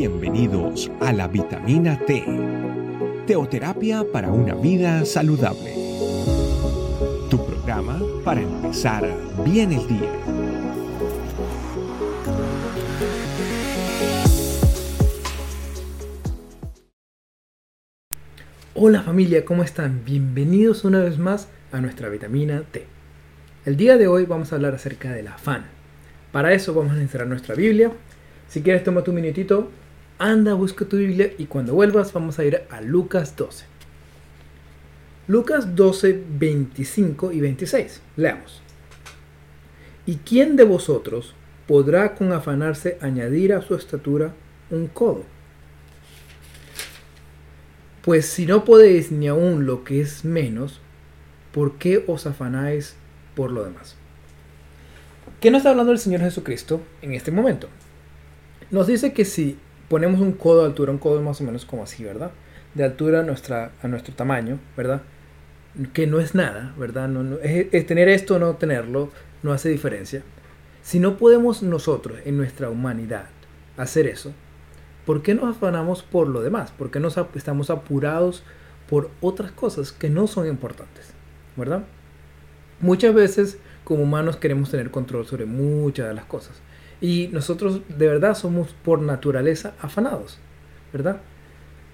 Bienvenidos a la vitamina T, teoterapia para una vida saludable. Tu programa para empezar bien el día. Hola familia, ¿cómo están? Bienvenidos una vez más a nuestra vitamina T. El día de hoy vamos a hablar acerca del afán. Para eso vamos a necesitar nuestra Biblia. Si quieres, toma tu minutito, anda, busca tu Biblia y cuando vuelvas vamos a ir a Lucas 12. Lucas 12, 25 y 26. Leamos. ¿Y quién de vosotros podrá con afanarse añadir a su estatura un codo? Pues si no podéis ni aún lo que es menos, ¿por qué os afanáis por lo demás? ¿Qué nos está hablando el Señor Jesucristo en este momento? Nos dice que si ponemos un codo de altura, un codo más o menos como así, ¿verdad? De altura a, nuestra, a nuestro tamaño, ¿verdad? Que no es nada, ¿verdad? No, es, tener esto o no tenerlo no hace diferencia. Si no podemos nosotros, en nuestra humanidad, hacer eso, ¿por qué nos afanamos por lo demás? ¿Por qué nos estamos apurados por otras cosas que no son importantes? ¿Verdad? Muchas veces como humanos queremos tener control sobre muchas de las cosas. Y nosotros de verdad somos por naturaleza afanados, ¿verdad?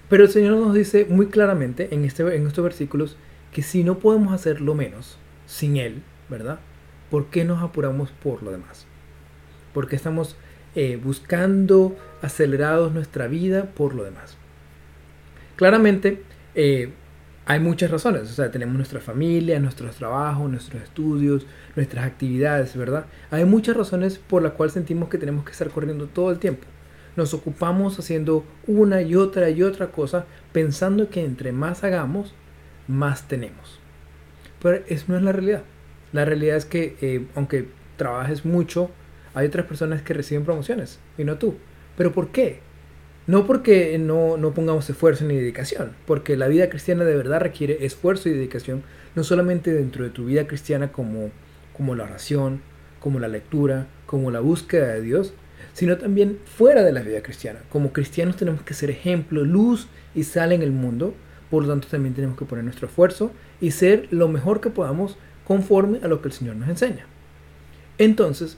Pero el Señor nos dice muy claramente en, este, en estos versículos que si no podemos hacer lo menos sin Él, ¿verdad? ¿Por qué nos apuramos por lo demás? Porque estamos eh, buscando acelerados nuestra vida por lo demás. Claramente, eh, hay muchas razones, o sea, tenemos nuestra familia, nuestros trabajos, nuestros estudios, nuestras actividades, ¿verdad? Hay muchas razones por las cuales sentimos que tenemos que estar corriendo todo el tiempo. Nos ocupamos haciendo una y otra y otra cosa pensando que entre más hagamos, más tenemos. Pero eso no es la realidad. La realidad es que eh, aunque trabajes mucho, hay otras personas que reciben promociones y no tú. ¿Pero por qué? No porque no, no, pongamos esfuerzo ni dedicación, porque la vida cristiana de verdad requiere esfuerzo y dedicación, no solamente dentro de tu vida cristiana como, como la oración, como la lectura, como la búsqueda de Dios, sino también fuera de la vida cristiana. Como cristianos tenemos que ser ejemplo, luz y sal en el mundo, por lo tanto también tenemos que poner nuestro esfuerzo y ser lo mejor que podamos conforme a lo que el Señor nos enseña. Entonces,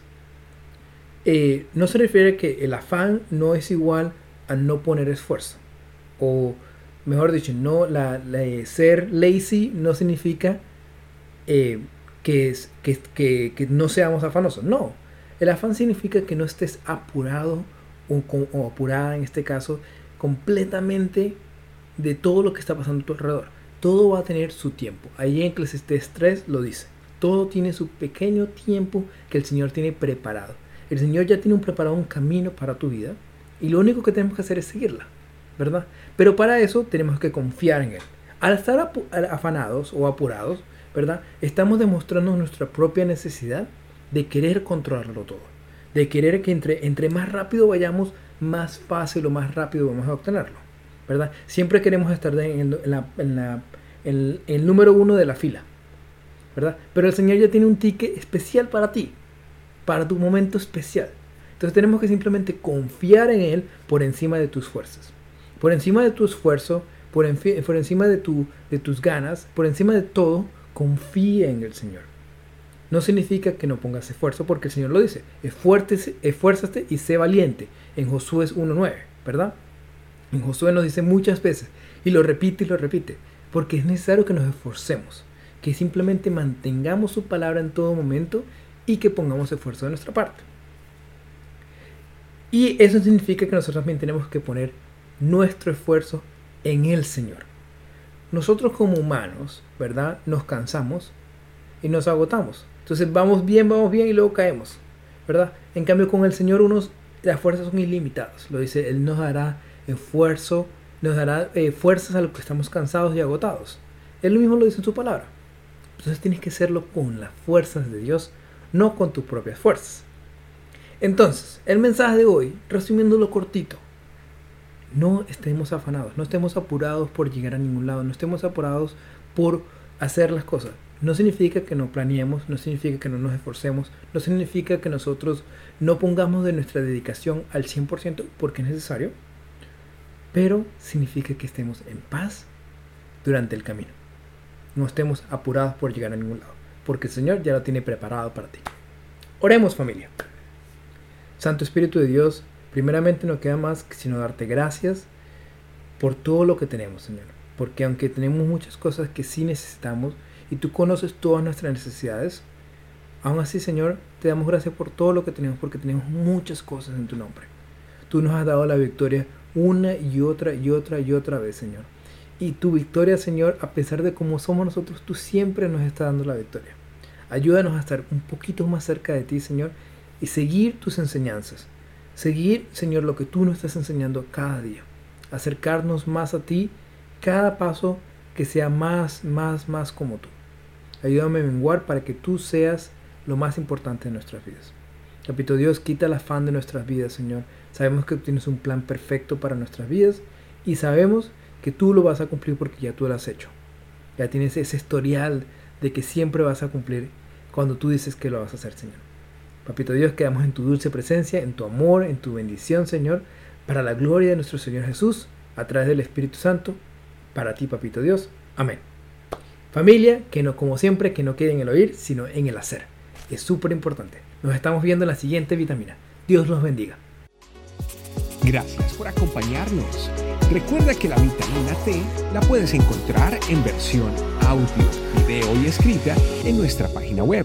eh, no se refiere que el afán no es igual a no poner esfuerzo. O mejor dicho, no, la, ser lazy no significa eh, que, que, que, no seamos afanosos. No, el afán significa que no estés apurado o, o, apurada en este caso completamente de todo lo que está pasando a tu alrededor. Todo va a tener su tiempo. Ahí en Eclesiastes 3 lo dice. Todo tiene su pequeño tiempo que el Señor tiene preparado. El Señor ya tiene un preparado un camino para tu vida y lo único que tenemos que hacer es seguirla, ¿verdad? Pero para eso tenemos que confiar en Él. Al estar afanados o apurados, ¿verdad? Estamos demostrando nuestra propia necesidad de querer controlarlo todo. De querer que entre, entre más rápido vayamos, más fácil o más rápido vamos a obtenerlo. ¿Verdad? Siempre queremos estar en, en el número uno de la fila. ¿Verdad? Pero el Señor ya tiene un ticket especial para ti. Para tu momento especial. Entonces tenemos que simplemente confiar en Él por encima de tus fuerzas, por encima de tu esfuerzo, por, encima de, tu, tus ganas, por encima de todo, confía en el Señor. No significa que no pongas esfuerzo, porque el Señor lo dice, esfuérzate y sé valiente, en Josué 1.9, ¿verdad? En Josué nos dice muchas veces, y lo repite y lo repite, porque es necesario que nos esforcemos, que simplemente mantengamos su palabra en todo momento y que pongamos esfuerzo de nuestra parte. Y eso significa que nosotros también tenemos que poner nuestro esfuerzo en el Señor. Nosotros como humanos, ¿verdad? Nos cansamos y nos agotamos. Entonces vamos bien, vamos bien y luego caemos, ¿verdad? En cambio con el Señor unos, las fuerzas son ilimitadas. Lo dice, Él nos dará esfuerzo, nos dará eh, fuerzas a los que estamos cansados y agotados. Él mismo lo dice en su palabra. Entonces tienes que hacerlo con las fuerzas de Dios, no con tus propias fuerzas. Entonces, el mensaje de hoy, resumiéndolo cortito, no estemos afanados, no estemos apurados por llegar a ningún lado, no estemos apurados por hacer las cosas. No significa que no planeemos, no significa que no nos esforcemos, no significa que nosotros no pongamos de nuestra dedicación al 100% porque es necesario, pero significa que estemos en paz durante el camino. No estemos apurados por llegar a ningún lado, porque el Señor ya lo tiene preparado para ti. Oremos familia. Santo Espíritu de Dios, primeramente no queda más que sino darte gracias por todo lo que tenemos, Señor. Porque aunque tenemos muchas cosas que sí necesitamos y tú conoces todas nuestras necesidades, aún así, Señor, te damos gracias por todo lo que tenemos porque tenemos muchas cosas en tu nombre. Tú nos has dado la victoria una y otra y otra y otra vez, Señor. Y tu victoria, Señor, a pesar de cómo somos nosotros, tú siempre nos estás dando la victoria. Ayúdanos a estar un poquito más cerca de ti, Señor, y seguir tus enseñanzas. Seguir, Señor, lo que tú nos estás enseñando cada día. Acercarnos más a ti, cada paso que sea más, más, más como tú. Ayúdame a menguar para que tú seas lo más importante de nuestras vidas. Capito Dios, quita el afán de nuestras vidas, Señor. Sabemos que tienes un plan perfecto para nuestras vidas y sabemos que tú lo vas a cumplir porque ya tú lo has hecho. Ya tienes ese historial de que siempre vas a cumplir cuando tú dices que lo vas a hacer, Señor. Papito Dios, quedamos en tu dulce presencia, en tu amor, en tu bendición, Señor, para la gloria de nuestro Señor Jesús, a través del Espíritu Santo, para ti, Papito Dios. Amén. Familia, que no, como siempre, que no quede en el oír, sino en el hacer. Es súper importante. Nos estamos viendo en la siguiente vitamina. Dios los bendiga. Gracias por acompañarnos. Recuerda que la vitamina T la puedes encontrar en versión audio, video y escrita en nuestra página web,